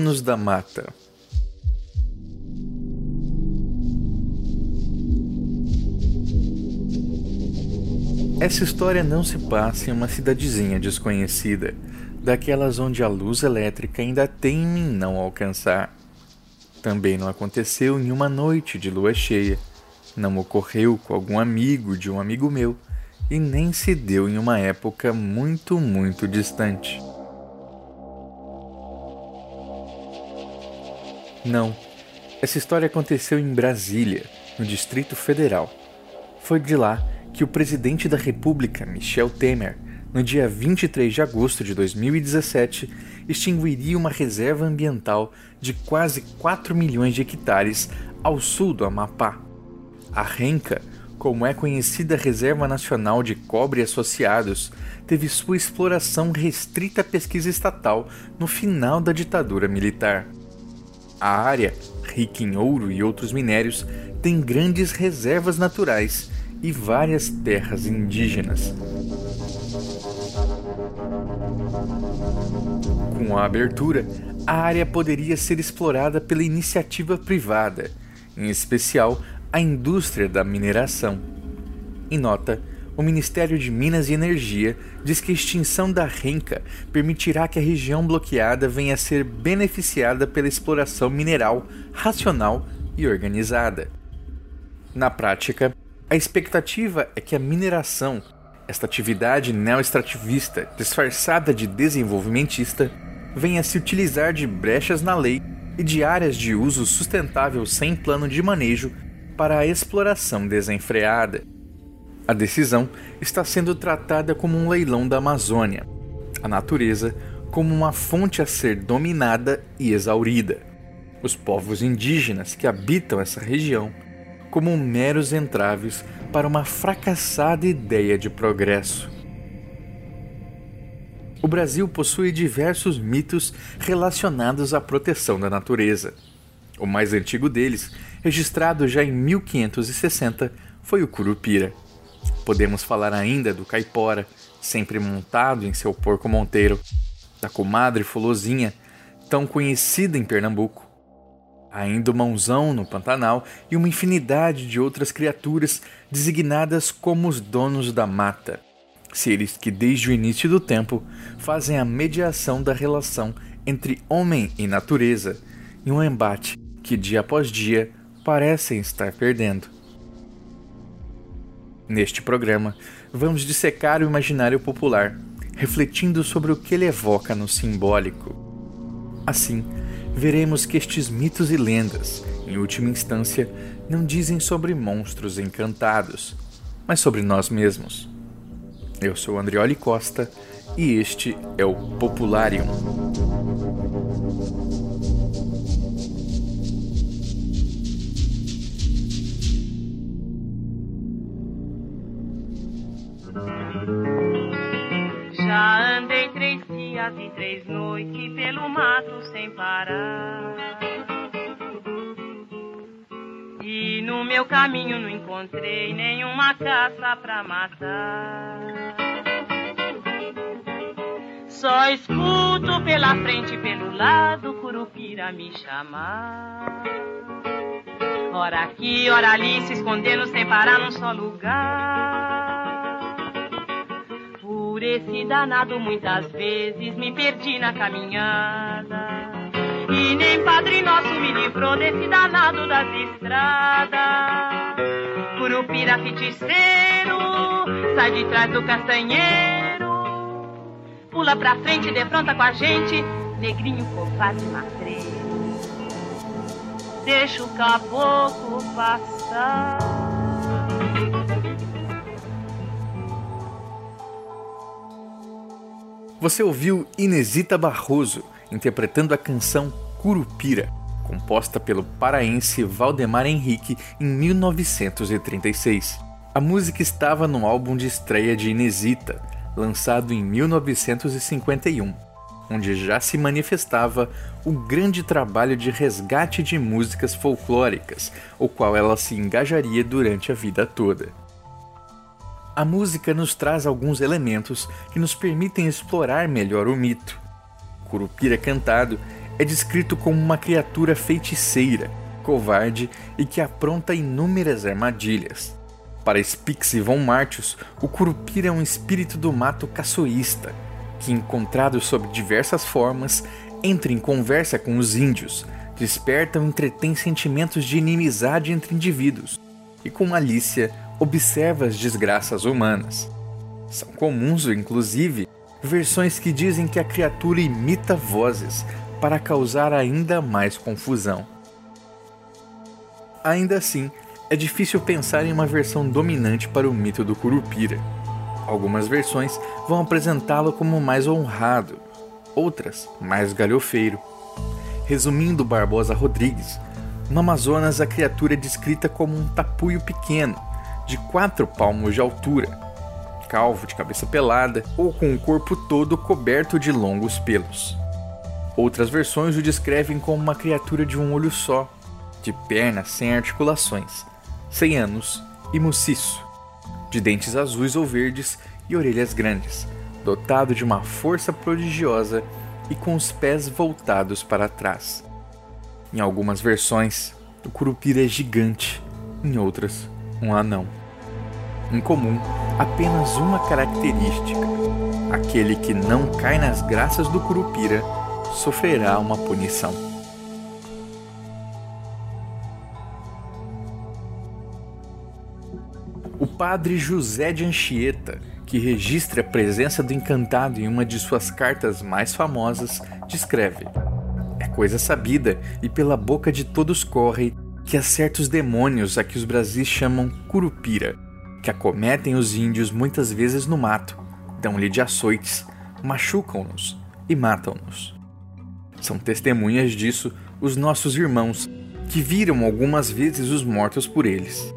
Os Donos da Mata. Essa história não se passa em uma cidadezinha desconhecida, daquelas onde a luz elétrica ainda teme em não alcançar. Também não aconteceu em uma noite de lua cheia, não ocorreu com algum amigo de um amigo meu e nem se deu em uma época muito, muito distante. Não. Essa história aconteceu em Brasília, no Distrito Federal. Foi de lá que o presidente da República, Michel Temer, no dia 23 de agosto de 2017, extinguiria uma reserva ambiental de quase 4 milhões de hectares ao sul do Amapá. A Renca, como é conhecida a Reserva Nacional de Cobre Associados, teve sua exploração restrita à pesquisa estatal no final da ditadura militar. A área, rica em ouro e outros minérios, tem grandes reservas naturais e várias terras indígenas. Com a abertura, a área poderia ser explorada pela iniciativa privada, em especial a indústria da mineração. Em nota, o Ministério de Minas e Energia diz que a extinção da renca permitirá que a região bloqueada venha a ser beneficiada pela exploração mineral racional e organizada. Na prática, a expectativa é que a mineração, esta atividade neoextrativista disfarçada de desenvolvimentista, venha a se utilizar de brechas na lei e de áreas de uso sustentável sem plano de manejo para a exploração desenfreada. A decisão está sendo tratada como um leilão da Amazônia, a natureza como uma fonte a ser dominada e exaurida, os povos indígenas que habitam essa região como meros entraves para uma fracassada ideia de progresso. O Brasil possui diversos mitos relacionados à proteção da natureza. O mais antigo deles, registrado já em 1560, foi o Curupira. Podemos falar ainda do caipora, sempre montado em seu porco monteiro, da comadre Fulozinha, tão conhecida em Pernambuco, ainda o mãozão no Pantanal e uma infinidade de outras criaturas designadas como os donos da mata, seres que desde o início do tempo fazem a mediação da relação entre homem e natureza, em um embate que dia após dia parecem estar perdendo. Neste programa, vamos dissecar o imaginário popular, refletindo sobre o que ele evoca no simbólico. Assim, veremos que estes mitos e lendas, em última instância, não dizem sobre monstros encantados, mas sobre nós mesmos. Eu sou Andrioli Costa e este é o Popularium. E noites pelo mato sem parar. E no meu caminho não encontrei nenhuma caça pra matar. Só escuto pela frente e pelo lado Curupira me chamar. Ora aqui, ora ali, se escondendo sem parar num só lugar. Por esse danado muitas vezes me perdi na caminhada. E nem Padre Nosso me livrou desse danado das estradas. Curupira feiticeiro, sai de trás do castanheiro. Pula pra frente defronta com a gente, negrinho covarde matreiro. Deixa o caboclo passar. Você ouviu Inesita Barroso interpretando a canção Curupira, composta pelo paraense Valdemar Henrique em 1936. A música estava no álbum de estreia de Inesita, lançado em 1951, onde já se manifestava o grande trabalho de resgate de músicas folclóricas, o qual ela se engajaria durante a vida toda. A música nos traz alguns elementos que nos permitem explorar melhor o mito. Curupira cantado é descrito como uma criatura feiticeira, covarde e que apronta inúmeras armadilhas. Para Spix e von Martius, o Curupira é um espírito do mato caçoísta, que, encontrado sob diversas formas, entra em conversa com os índios, desperta ou entretém sentimentos de inimizade entre indivíduos, e com malícia observa as desgraças humanas. São comuns, inclusive, versões que dizem que a criatura imita vozes para causar ainda mais confusão. Ainda assim, é difícil pensar em uma versão dominante para o mito do Curupira. Algumas versões vão apresentá-lo como mais honrado, outras mais galhofeiro. Resumindo Barbosa Rodrigues, no Amazonas a criatura é descrita como um tapuio pequeno, de quatro palmos de altura, calvo de cabeça pelada ou com o corpo todo coberto de longos pelos. Outras versões o descrevem como uma criatura de um olho só, de pernas sem articulações, sem anos e muciço, de dentes azuis ou verdes e orelhas grandes, dotado de uma força prodigiosa e com os pés voltados para trás. Em algumas versões, o curupira é gigante, em outras, um anão. Em comum, apenas uma característica: aquele que não cai nas graças do curupira sofrerá uma punição. O padre José de Anchieta, que registra a presença do encantado em uma de suas cartas mais famosas, descreve: É coisa sabida e pela boca de todos corre que há certos demônios a que os Brasis chamam curupira, que acometem os índios muitas vezes no mato, dão-lhe de açoites, machucam-nos e matam-nos. São testemunhas disso os nossos irmãos, que viram algumas vezes os mortos por eles.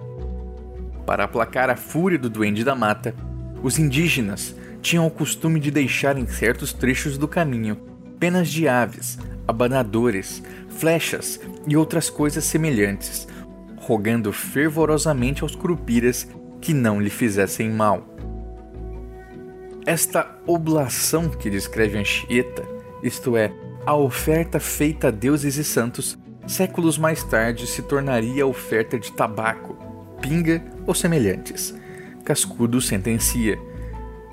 Para aplacar a fúria do duende da mata, os indígenas tinham o costume de deixar em certos trechos do caminho penas de aves, abanadores, flechas e outras coisas semelhantes, rogando fervorosamente aos curupiras que não lhe fizessem mal. Esta oblação que descreve Anchieta, isto é, a oferta feita a deuses e santos, séculos mais tarde se tornaria a oferta de tabaco, pinga ou semelhantes. Cascudo sentencia: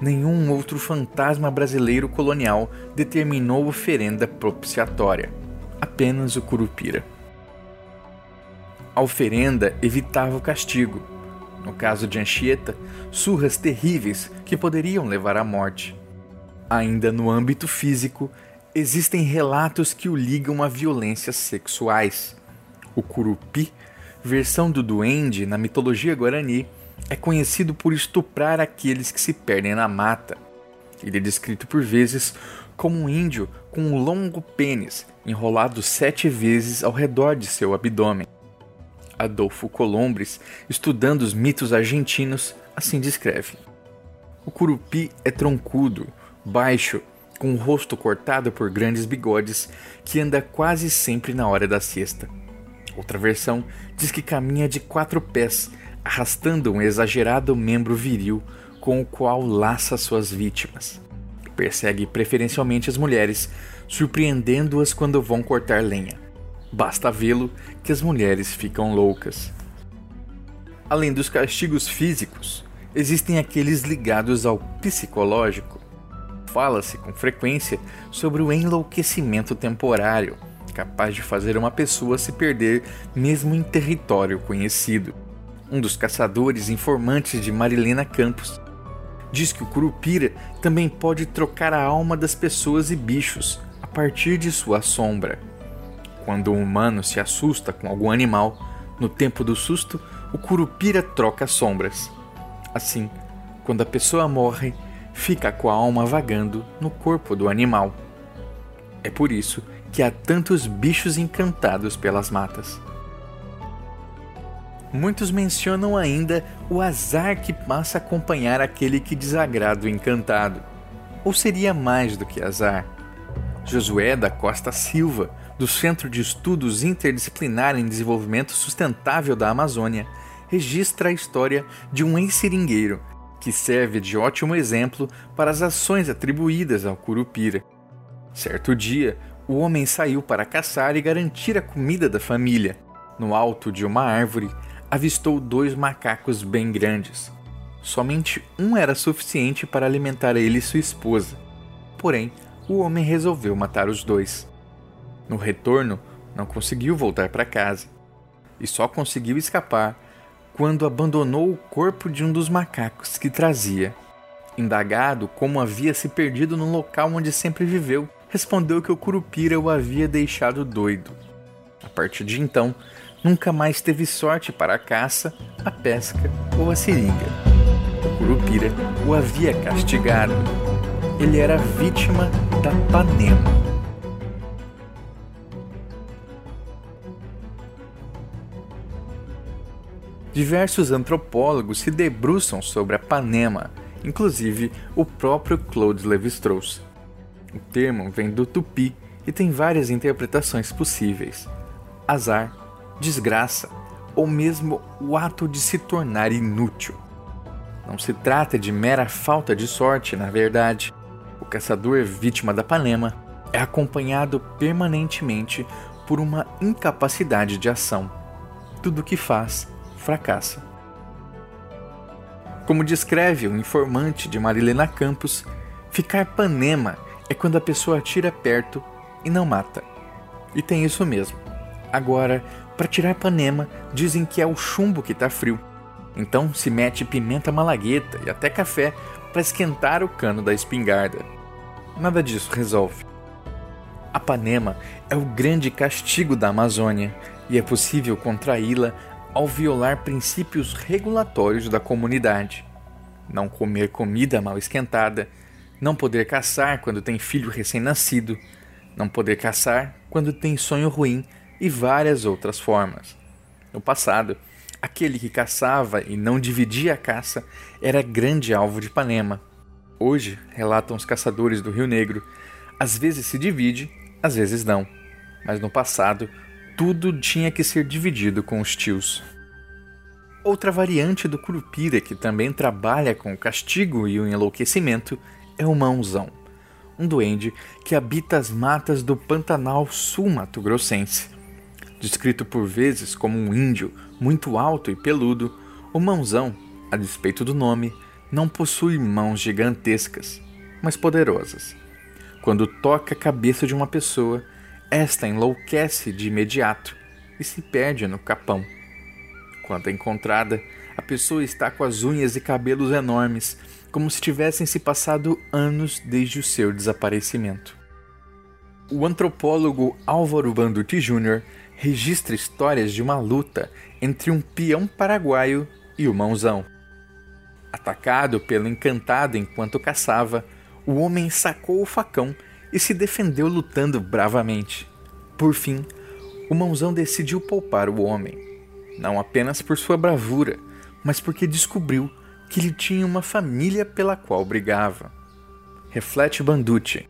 nenhum outro fantasma brasileiro colonial determinou oferenda propiciatória, apenas o curupira. A oferenda evitava o castigo. No caso de Anchieta, surras terríveis que poderiam levar à morte. Ainda no âmbito físico, Existem relatos que o ligam a violências sexuais. O curupi, versão do duende na mitologia guarani, é conhecido por estuprar aqueles que se perdem na mata. Ele é descrito por vezes como um índio com um longo pênis enrolado sete vezes ao redor de seu abdômen. Adolfo Colombres, estudando os mitos argentinos, assim descreve: O curupi é troncudo, baixo com o rosto cortado por grandes bigodes, que anda quase sempre na hora da siesta. Outra versão diz que caminha de quatro pés, arrastando um exagerado membro viril com o qual laça suas vítimas. Persegue preferencialmente as mulheres, surpreendendo-as quando vão cortar lenha. Basta vê-lo que as mulheres ficam loucas. Além dos castigos físicos, existem aqueles ligados ao psicológico. Fala-se com frequência sobre o enlouquecimento temporário, capaz de fazer uma pessoa se perder mesmo em território conhecido. Um dos caçadores informantes de Marilena Campos diz que o curupira também pode trocar a alma das pessoas e bichos a partir de sua sombra. Quando um humano se assusta com algum animal, no tempo do susto, o curupira troca sombras. Assim, quando a pessoa morre, fica com a alma vagando no corpo do animal. É por isso que há tantos bichos encantados pelas matas. Muitos mencionam ainda o azar que passa a acompanhar aquele que desagrada o encantado. Ou seria mais do que azar? Josué da Costa Silva, do Centro de Estudos Interdisciplinar em Desenvolvimento Sustentável da Amazônia, registra a história de um ex-seringueiro que serve de ótimo exemplo para as ações atribuídas ao Curupira. Certo dia, o homem saiu para caçar e garantir a comida da família. No alto de uma árvore, avistou dois macacos bem grandes. Somente um era suficiente para alimentar ele e sua esposa. Porém, o homem resolveu matar os dois. No retorno, não conseguiu voltar para casa e só conseguiu escapar quando abandonou o corpo de um dos macacos que trazia. Indagado como havia se perdido no local onde sempre viveu, respondeu que o curupira o havia deixado doido. A partir de então, nunca mais teve sorte para a caça, a pesca ou a seringa. O curupira o havia castigado. Ele era vítima da panema. Diversos antropólogos se debruçam sobre a panema, inclusive o próprio Claude Lévi-Strauss. O termo vem do tupi e tem várias interpretações possíveis: azar, desgraça ou mesmo o ato de se tornar inútil. Não se trata de mera falta de sorte, na verdade. O caçador vítima da Panema é acompanhado permanentemente por uma incapacidade de ação. Tudo o que faz fracassa. Como descreve o informante de Marilena Campos, ficar panema é quando a pessoa atira perto e não mata. E tem isso mesmo. Agora, para tirar panema, dizem que é o chumbo que está frio. Então se mete pimenta malagueta e até café para esquentar o cano da espingarda. Nada disso resolve. A panema é o grande castigo da Amazônia e é possível contraí-la ao violar princípios regulatórios da comunidade. Não comer comida mal esquentada, não poder caçar quando tem filho recém-nascido, não poder caçar quando tem sonho ruim e várias outras formas. No passado, aquele que caçava e não dividia a caça era grande alvo de Ipanema. Hoje, relatam os caçadores do Rio Negro, às vezes se divide, às vezes não. Mas no passado, tudo tinha que ser dividido com os tios. Outra variante do Curupira que também trabalha com o castigo e o enlouquecimento é o mãozão, um duende que habita as matas do Pantanal Sul-Mato Grossense. Descrito por vezes como um índio muito alto e peludo, o mãozão, a despeito do nome, não possui mãos gigantescas, mas poderosas. Quando toca a cabeça de uma pessoa, esta enlouquece de imediato e se perde no capão. Quando é encontrada, a pessoa está com as unhas e cabelos enormes, como se tivessem se passado anos desde o seu desaparecimento. O antropólogo Álvaro Banduti Jr. registra histórias de uma luta entre um peão paraguaio e o mãozão. Atacado pelo encantado enquanto caçava, o homem sacou o facão e se defendeu lutando bravamente. Por fim, o mãozão decidiu poupar o homem, não apenas por sua bravura, mas porque descobriu que ele tinha uma família pela qual brigava. Reflete Banducci.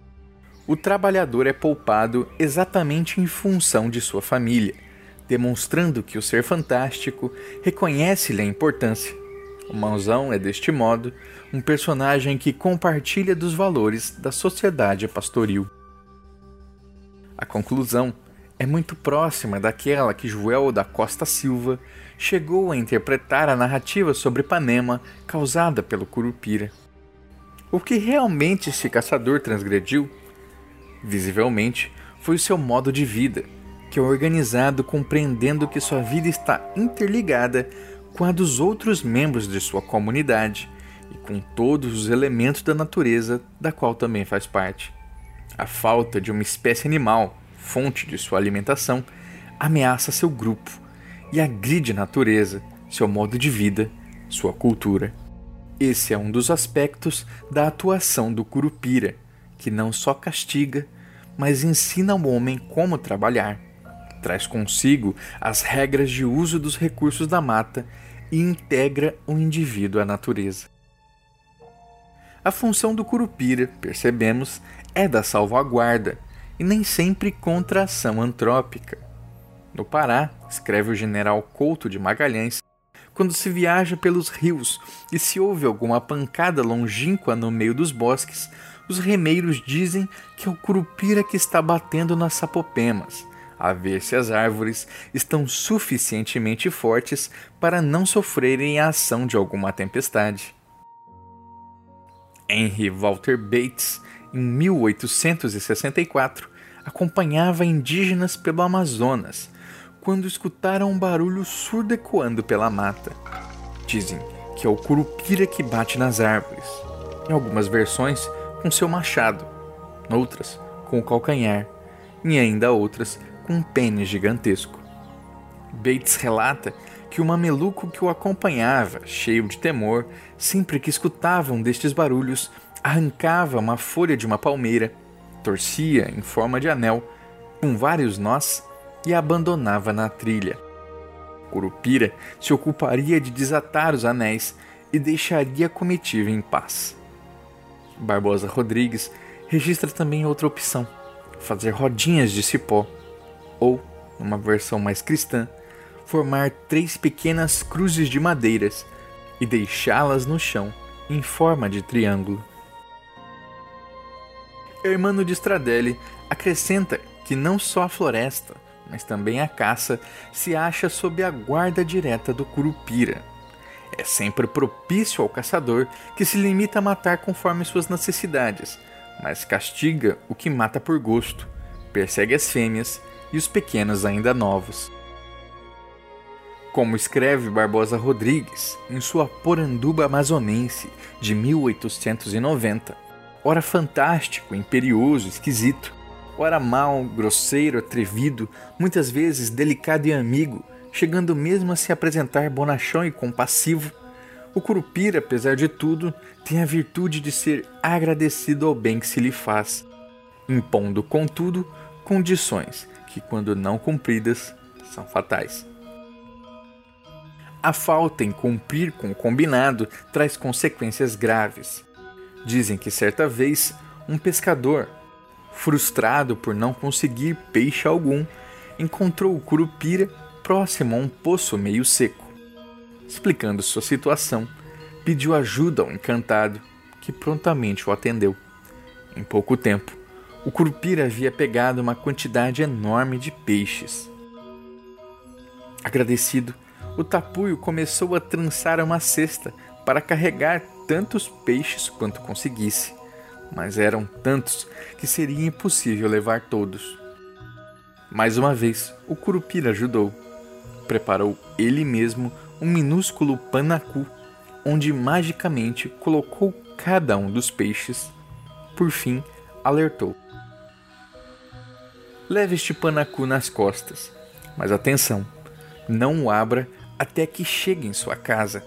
O trabalhador é poupado exatamente em função de sua família, demonstrando que o ser fantástico reconhece-lhe a importância. O Mãozão é, deste modo, um personagem que compartilha dos valores da sociedade pastoril. A conclusão é muito próxima daquela que Joel da Costa Silva chegou a interpretar a narrativa sobre Ipanema causada pelo Curupira. O que realmente esse caçador transgrediu? Visivelmente, foi o seu modo de vida, que é organizado compreendendo que sua vida está interligada com a dos outros membros de sua comunidade e com todos os elementos da natureza da qual também faz parte. A falta de uma espécie animal, fonte de sua alimentação, ameaça seu grupo e agride a natureza, seu modo de vida, sua cultura. Esse é um dos aspectos da atuação do Curupira, que não só castiga, mas ensina ao homem como trabalhar. Traz consigo as regras de uso dos recursos da mata e integra o indivíduo à natureza. A função do Curupira, percebemos, é da salvaguarda e nem sempre contra a ação antrópica. No Pará, escreve o general Couto de Magalhães, quando se viaja pelos rios e se ouve alguma pancada longínqua no meio dos bosques, os remeiros dizem que é o curupira que está batendo nas sapopemas, a ver se as árvores estão suficientemente fortes para não sofrerem a ação de alguma tempestade. Henry Walter Bates, em 1864, acompanhava indígenas pelo Amazonas quando escutaram um barulho surdo ecoando pela mata. Dizem que é o curupira que bate nas árvores. Em algumas versões, com seu machado, outras com o calcanhar e ainda outras com um pênis gigantesco. Bates relata que o mameluco que o acompanhava, cheio de temor, sempre que escutava um destes barulhos, arrancava uma folha de uma palmeira, torcia em forma de anel, com vários nós, e a abandonava na trilha. Curupira se ocuparia de desatar os anéis e deixaria a comitiva em paz. Barbosa Rodrigues registra também outra opção: fazer rodinhas de cipó, ou, numa versão mais cristã, formar três pequenas cruzes de madeiras e deixá-las no chão em forma de triângulo. Hermano de Stradelli acrescenta que não só a floresta, mas também a caça se acha sob a guarda direta do curupira, é sempre propício ao caçador que se limita a matar conforme suas necessidades, mas castiga o que mata por gosto, persegue as fêmeas e os pequenos ainda novos. Como escreve Barbosa Rodrigues em sua Poranduba Amazonense de 1890, ora fantástico, imperioso, esquisito, ora mal, grosseiro, atrevido, muitas vezes delicado e amigo, chegando mesmo a se apresentar bonachão e compassivo, o Curupira, apesar de tudo, tem a virtude de ser agradecido ao bem que se lhe faz, impondo, contudo, condições que, quando não cumpridas, são fatais. A falta em cumprir com o combinado traz consequências graves. Dizem que certa vez um pescador, frustrado por não conseguir peixe algum, encontrou o curupira próximo a um poço meio seco. Explicando sua situação, pediu ajuda ao encantado, que prontamente o atendeu. Em pouco tempo, o curupira havia pegado uma quantidade enorme de peixes. Agradecido, o tapuio começou a trançar uma cesta para carregar tantos peixes quanto conseguisse, mas eram tantos que seria impossível levar todos. Mais uma vez, o curupira ajudou preparou ele mesmo um minúsculo panacu, onde magicamente colocou cada um dos peixes. Por fim, alertou: Leve este panacu nas costas, mas atenção, não o abra até que chegue em sua casa.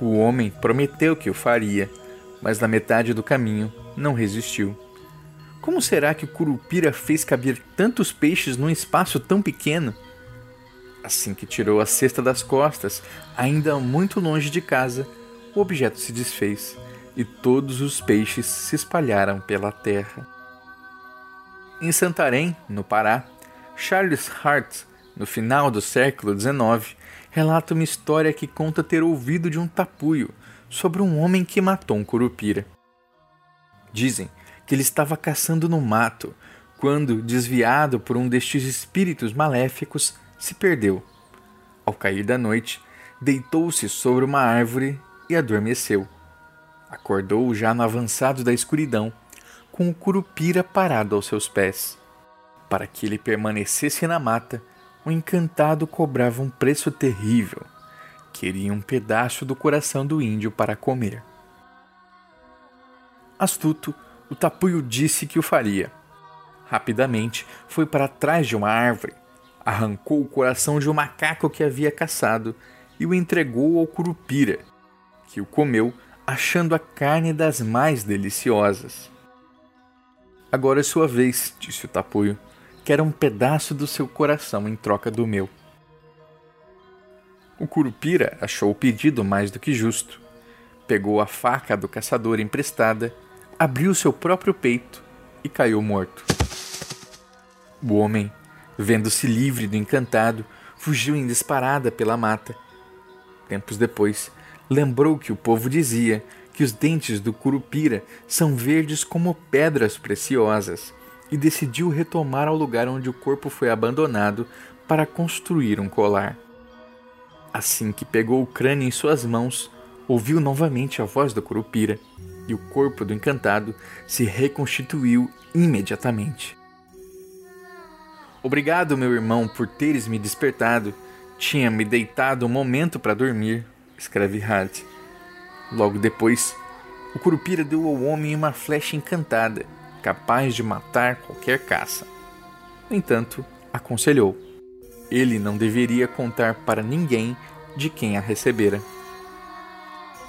O homem prometeu que o faria, mas na metade do caminho não resistiu. Como será que o curupira fez caber tantos peixes num espaço tão pequeno? Assim que tirou a cesta das costas, ainda muito longe de casa, o objeto se desfez e todos os peixes se espalharam pela terra. Em Santarém, no Pará, Charles Hart, no final do século XIX, relata uma história que conta ter ouvido de um tapuio sobre um homem que matou um curupira. Dizem que ele estava caçando no mato quando, desviado por um destes espíritos maléficos, se perdeu. Ao cair da noite, deitou-se sobre uma árvore e adormeceu. Acordou já no avançado da escuridão, com o curupira parado aos seus pés. Para que ele permanecesse na mata, o encantado cobrava um preço terrível. Queria um pedaço do coração do índio para comer. Astuto, o tapuio disse que o faria. Rapidamente foi para trás de uma árvore arrancou o coração de um macaco que havia caçado e o entregou ao curupira, que o comeu, achando a carne das mais deliciosas. Agora é sua vez, disse o tapuio. Quero um pedaço do seu coração em troca do meu. O curupira achou o pedido mais do que justo. Pegou a faca do caçador emprestada, abriu seu próprio peito e caiu morto. O homem Vendo-se livre do encantado, fugiu em disparada pela mata. Tempos depois, lembrou que o povo dizia que os dentes do curupira são verdes como pedras preciosas e decidiu retomar ao lugar onde o corpo foi abandonado para construir um colar. Assim que pegou o crânio em suas mãos, ouviu novamente a voz do curupira e o corpo do encantado se reconstituiu imediatamente. Obrigado, meu irmão, por teres me despertado. Tinha me deitado um momento para dormir, escreve Hart. Logo depois, o Curupira deu ao homem uma flecha encantada, capaz de matar qualquer caça. No entanto, aconselhou: ele não deveria contar para ninguém de quem a recebera.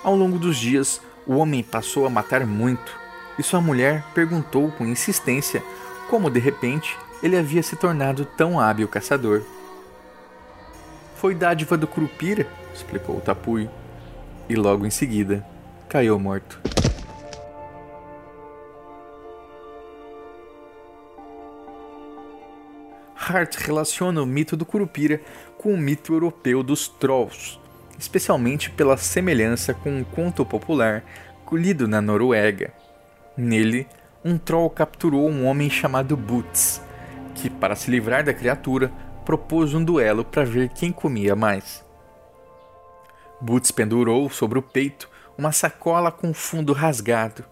Ao longo dos dias, o homem passou a matar muito, e sua mulher perguntou com insistência como de repente ele havia se tornado tão hábil caçador. Foi dádiva do Curupira, explicou o Tapui, e logo em seguida caiu morto. Hart relaciona o mito do Curupira com o mito europeu dos Trolls, especialmente pela semelhança com um conto popular colhido na Noruega. Nele, um troll capturou um homem chamado Boots, que, para se livrar da criatura, propôs um duelo para ver quem comia mais. Boots pendurou sobre o peito uma sacola com fundo rasgado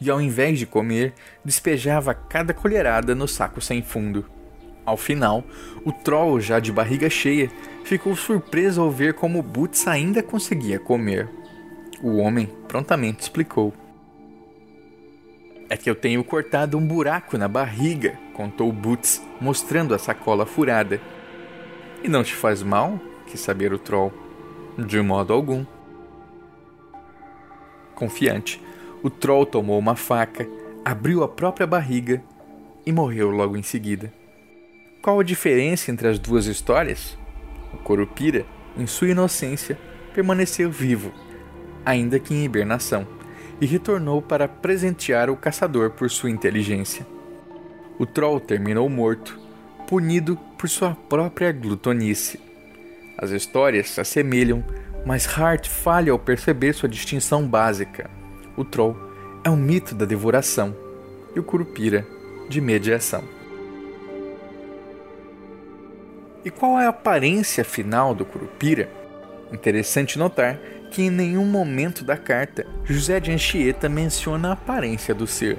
e, ao invés de comer, despejava cada colherada no saco sem fundo. Ao final, o troll, já de barriga cheia, ficou surpreso ao ver como Boots ainda conseguia comer. O homem prontamente explicou. É que eu tenho cortado um buraco na barriga, contou Boots, mostrando a sacola furada. E não te faz mal? quis saber o troll. De modo algum. Confiante, o troll tomou uma faca, abriu a própria barriga e morreu logo em seguida. Qual a diferença entre as duas histórias? O Corupira, em sua inocência, permaneceu vivo, ainda que em hibernação, e retornou para presentear o caçador por sua inteligência. O Troll terminou morto, punido por sua própria glutonice. As histórias se assemelham, mas Hart falha ao perceber sua distinção básica. O Troll é um mito da devoração e o Curupira de mediação. E qual é a aparência final do Curupira? Interessante notar que em nenhum momento da carta José de Anchieta menciona a aparência do ser.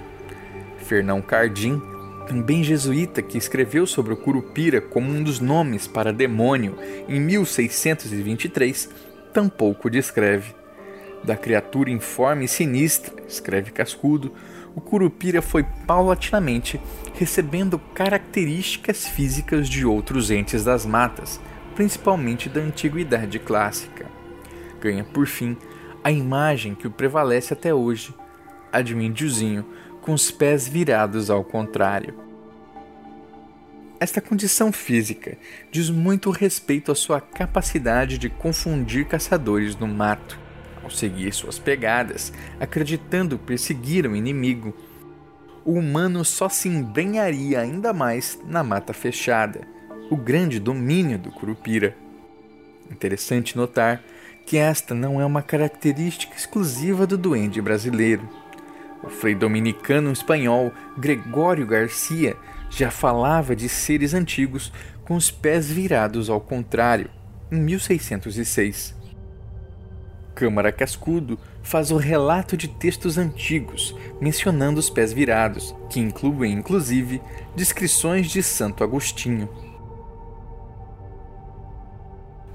Fernão Cardim, também jesuíta que escreveu sobre o Curupira como um dos nomes para demônio em 1623, tampouco descreve. Da criatura informe e sinistra, escreve Cascudo, o Curupira foi paulatinamente recebendo características físicas de outros entes das matas, principalmente da antiguidade clássica. Ganha, por fim, a imagem que o prevalece até hoje, a de um índiozinho com os pés virados ao contrário. Esta condição física diz muito respeito à sua capacidade de confundir caçadores no mato ao seguir suas pegadas, acreditando perseguir o inimigo. O humano só se embrenharia ainda mais na mata fechada, o grande domínio do Curupira. Interessante notar que esta não é uma característica exclusiva do duende brasileiro. O frei dominicano espanhol Gregório Garcia já falava de seres antigos com os pés virados ao contrário, em 1606. Câmara Cascudo faz o relato de textos antigos, mencionando os pés virados, que incluem inclusive descrições de Santo Agostinho.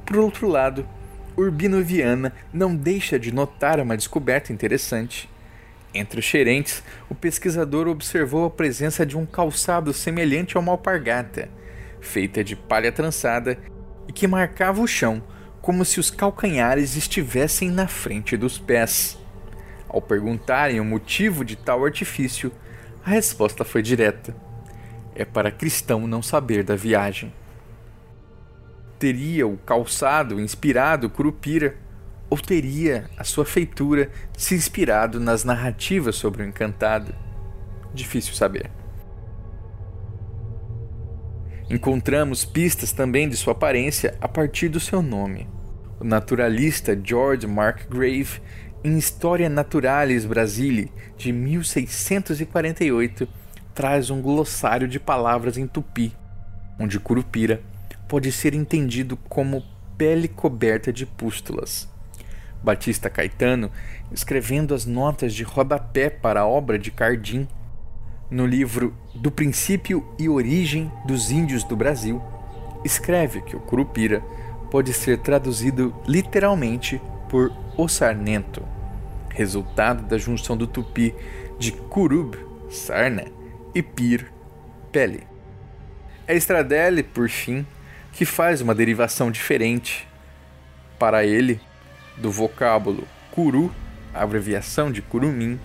Por outro lado, Urbino Viana não deixa de notar uma descoberta interessante. Entre os xerentes, o pesquisador observou a presença de um calçado semelhante a uma alpargata, feita de palha trançada e que marcava o chão como se os calcanhares estivessem na frente dos pés. Ao perguntarem o motivo de tal artifício, a resposta foi direta: é para cristão não saber da viagem. Teria o calçado inspirado Curupira, ou teria a sua feitura se inspirado nas narrativas sobre o encantado? Difícil saber. Encontramos pistas também de sua aparência a partir do seu nome. O naturalista George Mark Grave, em Historia Naturalis Brasili, de 1648, traz um glossário de palavras em tupi, onde curupira pode ser entendido como pele coberta de pústulas. Batista Caetano, escrevendo as notas de rodapé para a obra de Cardim, no livro Do Princípio e Origem dos Índios do Brasil, escreve que o curupira pode ser traduzido literalmente por o sarnento, resultado da junção do tupi de curub, sarna, e pir, pele. É Stradelle, por fim, que faz uma derivação diferente para ele do vocábulo curu, abreviação de curumim,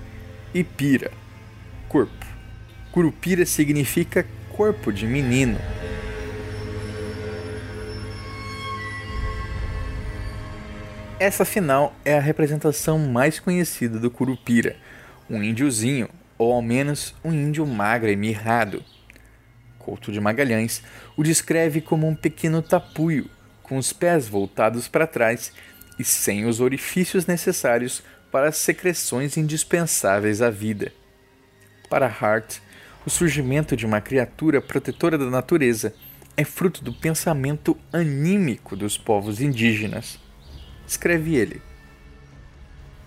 e pira, corpo. Curupira significa corpo de menino. Essa, afinal, é a representação mais conhecida do curupira, um índiozinho, ou ao menos um índio magro e mirrado. Couto de Magalhães o descreve como um pequeno tapuio, com os pés voltados para trás e sem os orifícios necessários para as secreções indispensáveis à vida. Para Hart, o surgimento de uma criatura protetora da natureza é fruto do pensamento anímico dos povos indígenas escreve ele.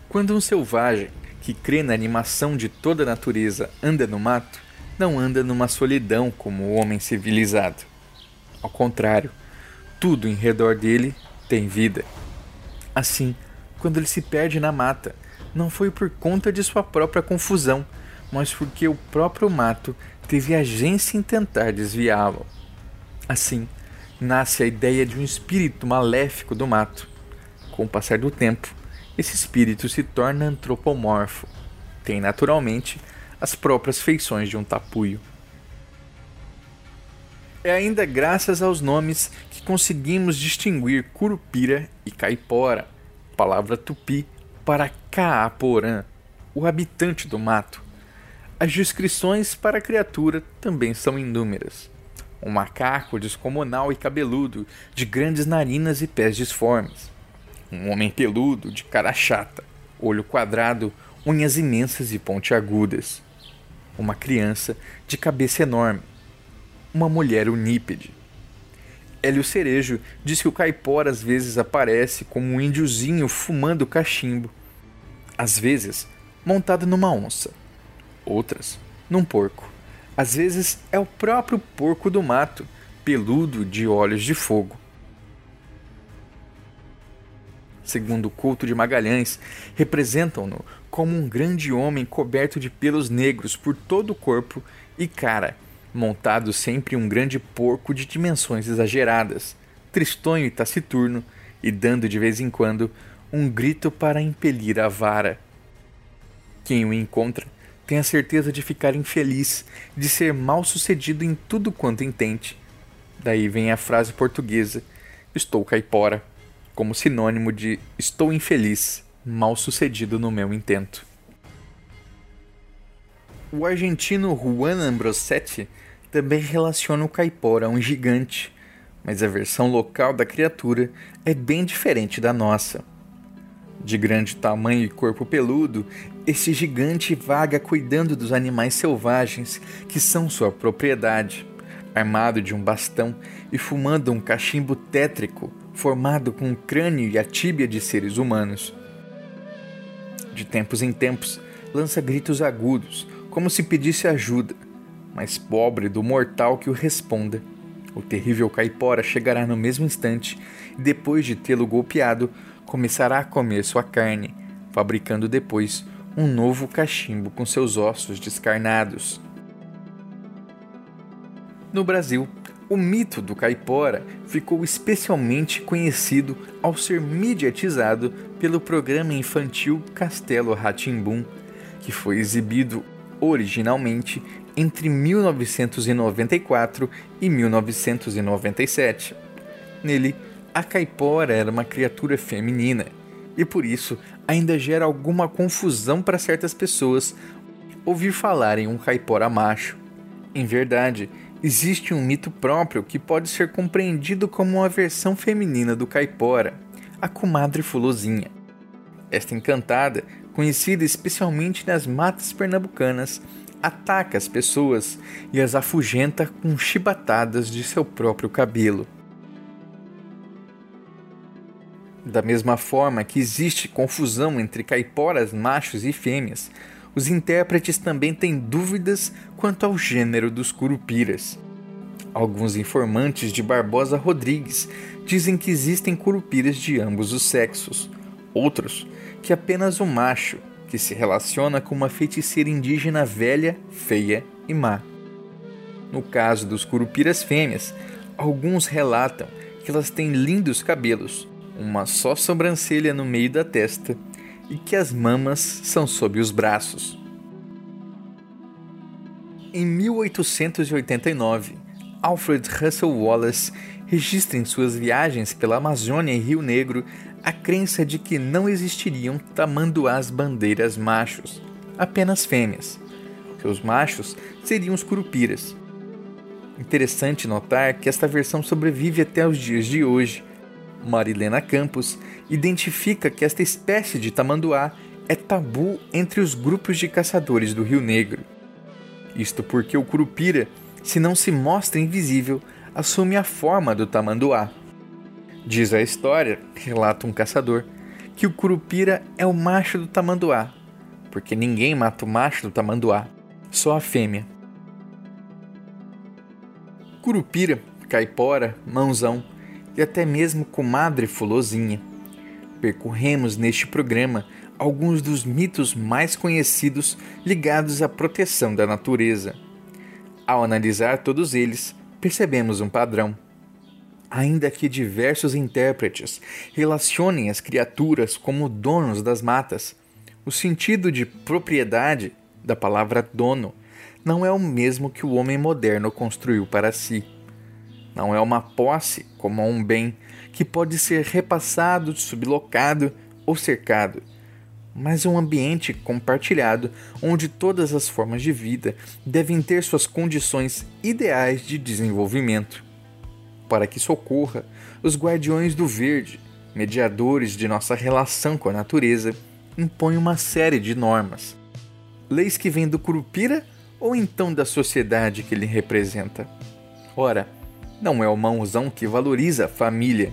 Quando um selvagem que crê na animação de toda a natureza anda no mato, não anda numa solidão como o homem civilizado. Ao contrário, tudo em redor dele tem vida. Assim, quando ele se perde na mata, não foi por conta de sua própria confusão, mas porque o próprio mato teve agência em tentar desviá-lo. Assim, nasce a ideia de um espírito maléfico do mato, com o passar do tempo, esse espírito se torna antropomorfo. Tem naturalmente as próprias feições de um tapuio. É ainda graças aos nomes que conseguimos distinguir curupira e caipora, palavra tupi para caaporã, o habitante do mato. As descrições para a criatura também são inúmeras. Um macaco descomunal e cabeludo, de grandes narinas e pés disformes um homem peludo, de cara chata, olho quadrado, unhas imensas e pontiagudas. Uma criança de cabeça enorme. Uma mulher unípede. Hélio Cerejo diz que o caipora às vezes aparece como um índiozinho fumando cachimbo. Às vezes, montado numa onça. Outras, num porco. Às vezes é o próprio porco do mato, peludo de olhos de fogo segundo o culto de Magalhães, representam-no como um grande homem coberto de pelos negros por todo o corpo e cara, montado sempre um grande porco de dimensões exageradas, tristonho e taciturno, e dando de vez em quando um grito para impelir a vara. Quem o encontra tem a certeza de ficar infeliz, de ser mal sucedido em tudo quanto intente. Daí vem a frase portuguesa: Estou caipora como sinônimo de estou infeliz, mal sucedido no meu intento. O argentino Juan Ambrosetti também relaciona o caipora a um gigante, mas a versão local da criatura é bem diferente da nossa. De grande tamanho e corpo peludo, esse gigante vaga cuidando dos animais selvagens que são sua propriedade, armado de um bastão e fumando um cachimbo tétrico formado com o crânio e a tíbia de seres humanos. De tempos em tempos, lança gritos agudos, como se pedisse ajuda, mas pobre do mortal que o responda. O terrível caipora chegará no mesmo instante e, depois de tê-lo golpeado, começará a comer sua carne, fabricando depois um novo cachimbo com seus ossos descarnados. No Brasil, o mito do caipora ficou especialmente conhecido ao ser mediatizado pelo programa infantil Castelo Ratimbum, que foi exibido originalmente entre 1994 e 1997. Nele, a caipora era uma criatura feminina e por isso ainda gera alguma confusão para certas pessoas ouvir falar em um caipora macho. Em verdade, Existe um mito próprio que pode ser compreendido como uma versão feminina do caipora, a comadre fulozinha. Esta encantada, conhecida especialmente nas matas pernambucanas, ataca as pessoas e as afugenta com chibatadas de seu próprio cabelo. Da mesma forma que existe confusão entre caiporas machos e fêmeas, os intérpretes também têm dúvidas quanto ao gênero dos curupiras. Alguns informantes de Barbosa Rodrigues dizem que existem curupiras de ambos os sexos, outros que apenas o macho, que se relaciona com uma feiticeira indígena velha, feia e má. No caso dos curupiras fêmeas, alguns relatam que elas têm lindos cabelos, uma só sobrancelha no meio da testa e que as mamas são sob os braços. Em 1889, Alfred Russel Wallace registra em suas viagens pela Amazônia e Rio Negro a crença de que não existiriam tamanduás bandeiras machos, apenas fêmeas, os machos seriam os curupiras. Interessante notar que esta versão sobrevive até os dias de hoje, Marilena Campos, identifica que esta espécie de tamanduá é tabu entre os grupos de caçadores do Rio Negro. Isto porque o curupira, se não se mostra invisível, assume a forma do tamanduá. Diz a história, relata um caçador, que o curupira é o macho do tamanduá, porque ninguém mata o macho do tamanduá, só a fêmea. Curupira, caipora, mãozão e até mesmo comadre Fulozinha. Percorremos neste programa alguns dos mitos mais conhecidos ligados à proteção da natureza. Ao analisar todos eles, percebemos um padrão. Ainda que diversos intérpretes relacionem as criaturas como donos das matas, o sentido de propriedade da palavra dono não é o mesmo que o homem moderno construiu para si. Não é uma posse como um bem que pode ser repassado, sublocado ou cercado, mas um ambiente compartilhado onde todas as formas de vida devem ter suas condições ideais de desenvolvimento. Para que isso ocorra, os guardiões do verde, mediadores de nossa relação com a natureza, impõem uma série de normas. Leis que vêm do Curupira ou então da sociedade que ele representa. Ora, não é o mãozão que valoriza a família.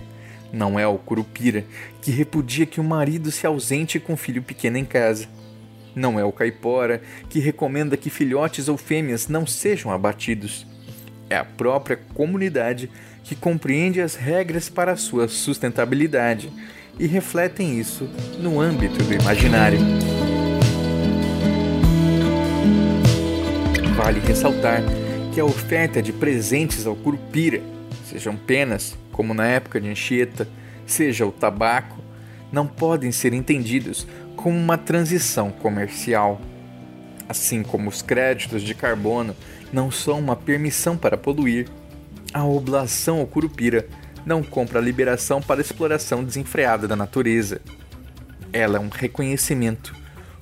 Não é o curupira que repudia que o marido se ausente com filho pequeno em casa. Não é o caipora que recomenda que filhotes ou fêmeas não sejam abatidos. É a própria comunidade que compreende as regras para sua sustentabilidade e refletem isso no âmbito do imaginário. Vale ressaltar que a oferta de presentes ao curupira, sejam penas, como na época de Anchieta, seja o tabaco, não podem ser entendidos como uma transição comercial. Assim como os créditos de carbono não são uma permissão para poluir, a oblação ao curupira não compra a liberação para a exploração desenfreada da natureza. Ela é um reconhecimento,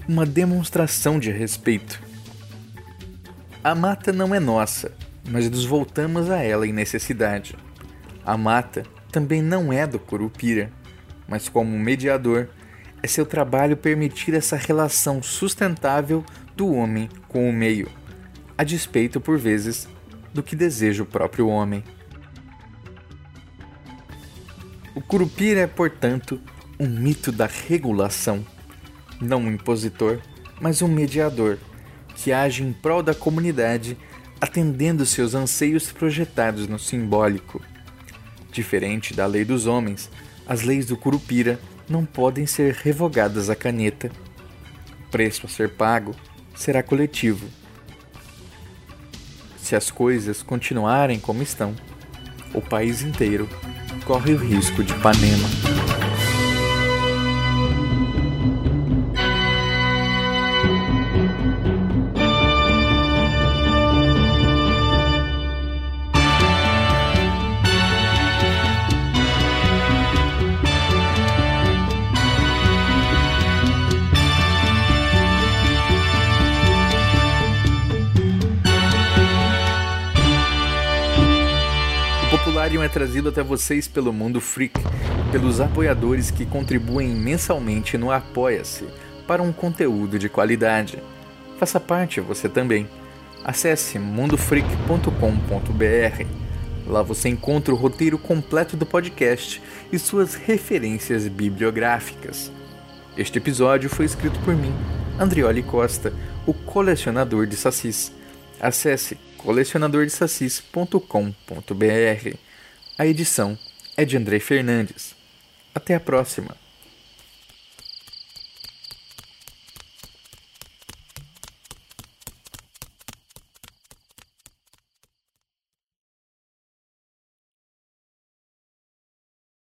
uma demonstração de respeito. A mata não é nossa, mas nos voltamos a ela em necessidade. A mata também não é do Curupira, mas como mediador, é seu trabalho permitir essa relação sustentável do homem com o meio, a despeito, por vezes, do que deseja o próprio homem. O Curupira é, portanto, um mito da regulação, não um impositor, mas um mediador que age em prol da comunidade, atendendo seus anseios projetados no simbólico. Diferente da lei dos homens, as leis do Curupira não podem ser revogadas à caneta. O preço a ser pago será coletivo. Se as coisas continuarem como estão, o país inteiro corre o risco de Panema. Trazido até vocês pelo Mundo Freak, pelos apoiadores que contribuem mensalmente no Apoia-se para um conteúdo de qualidade. Faça parte você também. Acesse mundofreak.com.br. Lá você encontra o roteiro completo do podcast e suas referências bibliográficas. Este episódio foi escrito por mim, Andrioli Costa, o colecionador de sacis. Acesse colecionadordesacis.com.br. A edição é de André Fernandes. Até a próxima!